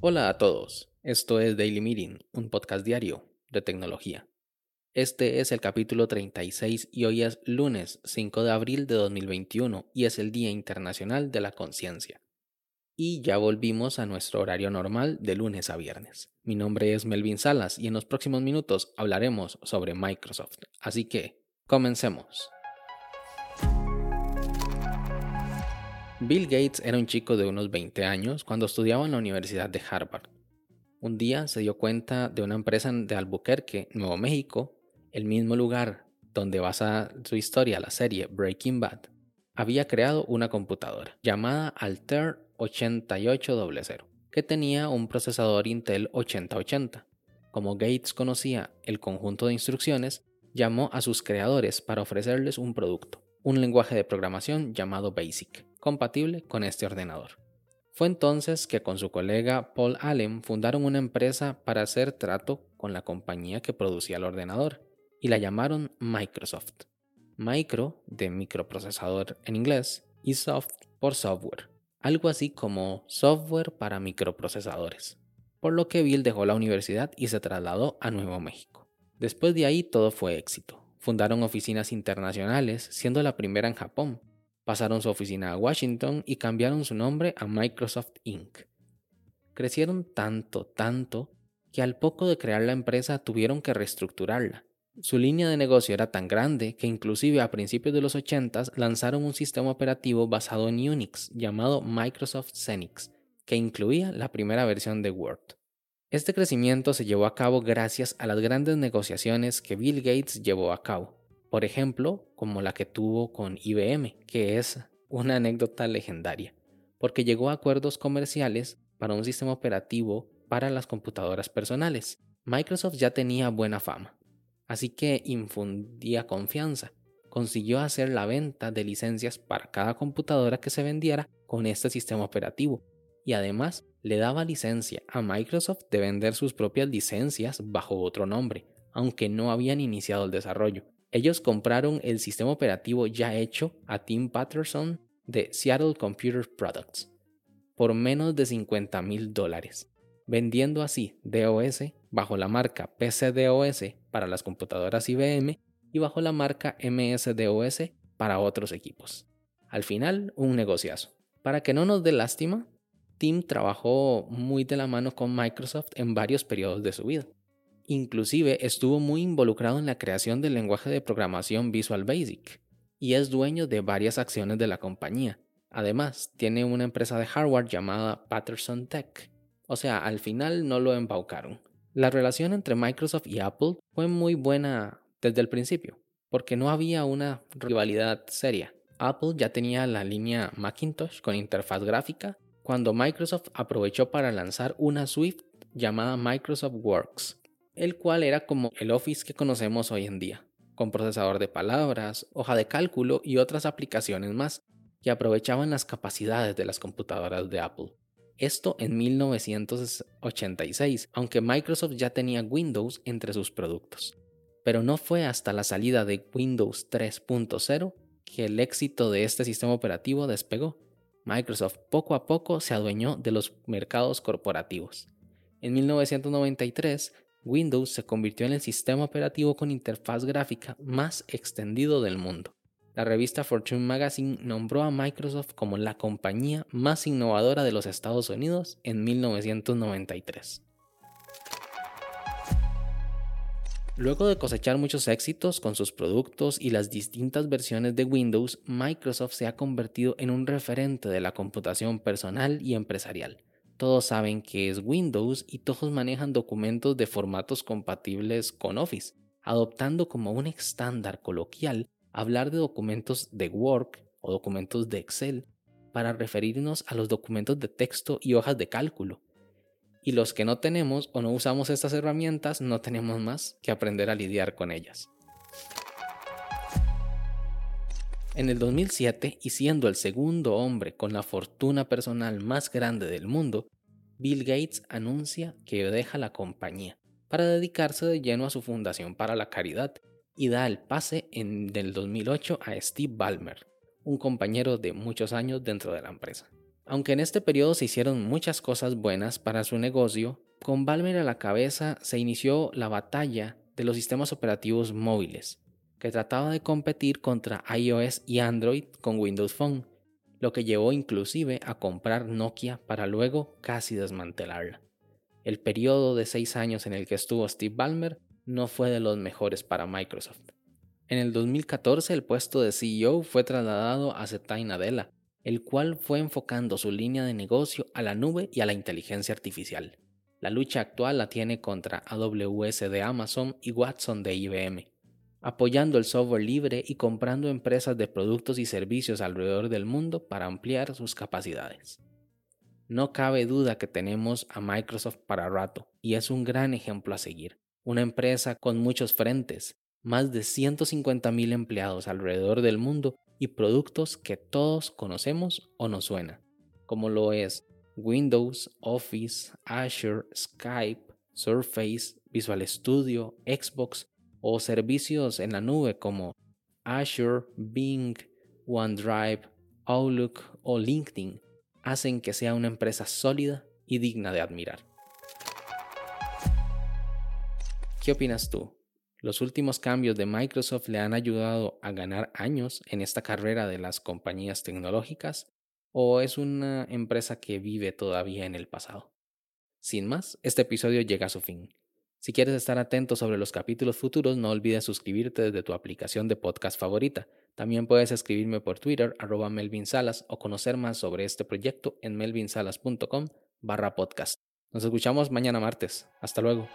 Hola a todos, esto es Daily Meeting, un podcast diario de tecnología. Este es el capítulo 36 y hoy es lunes 5 de abril de 2021 y es el Día Internacional de la Conciencia. Y ya volvimos a nuestro horario normal de lunes a viernes. Mi nombre es Melvin Salas y en los próximos minutos hablaremos sobre Microsoft. Así que, comencemos. Bill Gates era un chico de unos 20 años cuando estudiaba en la Universidad de Harvard. Un día se dio cuenta de una empresa de Albuquerque, Nuevo México, el mismo lugar donde basa su historia la serie Breaking Bad, había creado una computadora llamada Altair 8800, que tenía un procesador Intel 8080. Como Gates conocía el conjunto de instrucciones, llamó a sus creadores para ofrecerles un producto, un lenguaje de programación llamado BASIC, compatible con este ordenador. Fue entonces que con su colega Paul Allen fundaron una empresa para hacer trato con la compañía que producía el ordenador y la llamaron Microsoft. Micro de microprocesador en inglés y soft por software, algo así como software para microprocesadores. Por lo que Bill dejó la universidad y se trasladó a Nuevo México. Después de ahí todo fue éxito. Fundaron oficinas internacionales, siendo la primera en Japón. Pasaron su oficina a Washington y cambiaron su nombre a Microsoft Inc. Crecieron tanto, tanto, que al poco de crear la empresa tuvieron que reestructurarla su línea de negocio era tan grande que inclusive a principios de los 80 lanzaron un sistema operativo basado en Unix llamado Microsoft Xenix, que incluía la primera versión de Word. Este crecimiento se llevó a cabo gracias a las grandes negociaciones que Bill Gates llevó a cabo, por ejemplo, como la que tuvo con IBM, que es una anécdota legendaria, porque llegó a acuerdos comerciales para un sistema operativo para las computadoras personales. Microsoft ya tenía buena fama, así que infundía confianza. Consiguió hacer la venta de licencias para cada computadora que se vendiera con este sistema operativo y además le daba licencia a Microsoft de vender sus propias licencias bajo otro nombre, aunque no habían iniciado el desarrollo. Ellos compraron el sistema operativo ya hecho a Tim Patterson de Seattle Computer Products por menos de 50 mil dólares, vendiendo así DOS bajo la marca PCDOS para las computadoras IBM y bajo la marca MSDOS para otros equipos. Al final, un negociazo. Para que no nos dé lástima, Tim trabajó muy de la mano con Microsoft en varios periodos de su vida. Inclusive estuvo muy involucrado en la creación del lenguaje de programación Visual Basic y es dueño de varias acciones de la compañía. Además, tiene una empresa de hardware llamada Patterson Tech. O sea, al final no lo embaucaron. La relación entre Microsoft y Apple fue muy buena desde el principio, porque no había una rivalidad seria. Apple ya tenía la línea Macintosh con interfaz gráfica cuando Microsoft aprovechó para lanzar una Swift llamada Microsoft Works, el cual era como el Office que conocemos hoy en día, con procesador de palabras, hoja de cálculo y otras aplicaciones más que aprovechaban las capacidades de las computadoras de Apple. Esto en 1986, aunque Microsoft ya tenía Windows entre sus productos. Pero no fue hasta la salida de Windows 3.0 que el éxito de este sistema operativo despegó. Microsoft poco a poco se adueñó de los mercados corporativos. En 1993, Windows se convirtió en el sistema operativo con interfaz gráfica más extendido del mundo. La revista Fortune Magazine nombró a Microsoft como la compañía más innovadora de los Estados Unidos en 1993. Luego de cosechar muchos éxitos con sus productos y las distintas versiones de Windows, Microsoft se ha convertido en un referente de la computación personal y empresarial. Todos saben que es Windows y todos manejan documentos de formatos compatibles con Office, adoptando como un estándar coloquial hablar de documentos de Word o documentos de Excel para referirnos a los documentos de texto y hojas de cálculo. Y los que no tenemos o no usamos estas herramientas no tenemos más que aprender a lidiar con ellas. En el 2007, y siendo el segundo hombre con la fortuna personal más grande del mundo, Bill Gates anuncia que deja la compañía para dedicarse de lleno a su fundación para la caridad y da el pase en del 2008 a Steve Ballmer, un compañero de muchos años dentro de la empresa. Aunque en este periodo se hicieron muchas cosas buenas para su negocio, con Balmer a la cabeza se inició la batalla de los sistemas operativos móviles, que trataba de competir contra iOS y Android con Windows Phone, lo que llevó inclusive a comprar Nokia para luego casi desmantelarla. El periodo de seis años en el que estuvo Steve Ballmer no fue de los mejores para Microsoft. En el 2014 el puesto de CEO fue trasladado a Satya Nadella, el cual fue enfocando su línea de negocio a la nube y a la inteligencia artificial. La lucha actual la tiene contra AWS de Amazon y Watson de IBM, apoyando el software libre y comprando empresas de productos y servicios alrededor del mundo para ampliar sus capacidades. No cabe duda que tenemos a Microsoft para rato y es un gran ejemplo a seguir. Una empresa con muchos frentes, más de 150.000 empleados alrededor del mundo y productos que todos conocemos o nos suena, como lo es Windows, Office, Azure, Skype, Surface, Visual Studio, Xbox o servicios en la nube como Azure, Bing, OneDrive, Outlook o LinkedIn hacen que sea una empresa sólida y digna de admirar. ¿Qué opinas tú? ¿Los últimos cambios de Microsoft le han ayudado a ganar años en esta carrera de las compañías tecnológicas o es una empresa que vive todavía en el pasado? Sin más, este episodio llega a su fin. Si quieres estar atento sobre los capítulos futuros, no olvides suscribirte desde tu aplicación de podcast favorita. También puedes escribirme por Twitter, arroba Melvin Salas, o conocer más sobre este proyecto en melvinsalas.com barra podcast. Nos escuchamos mañana martes. Hasta luego.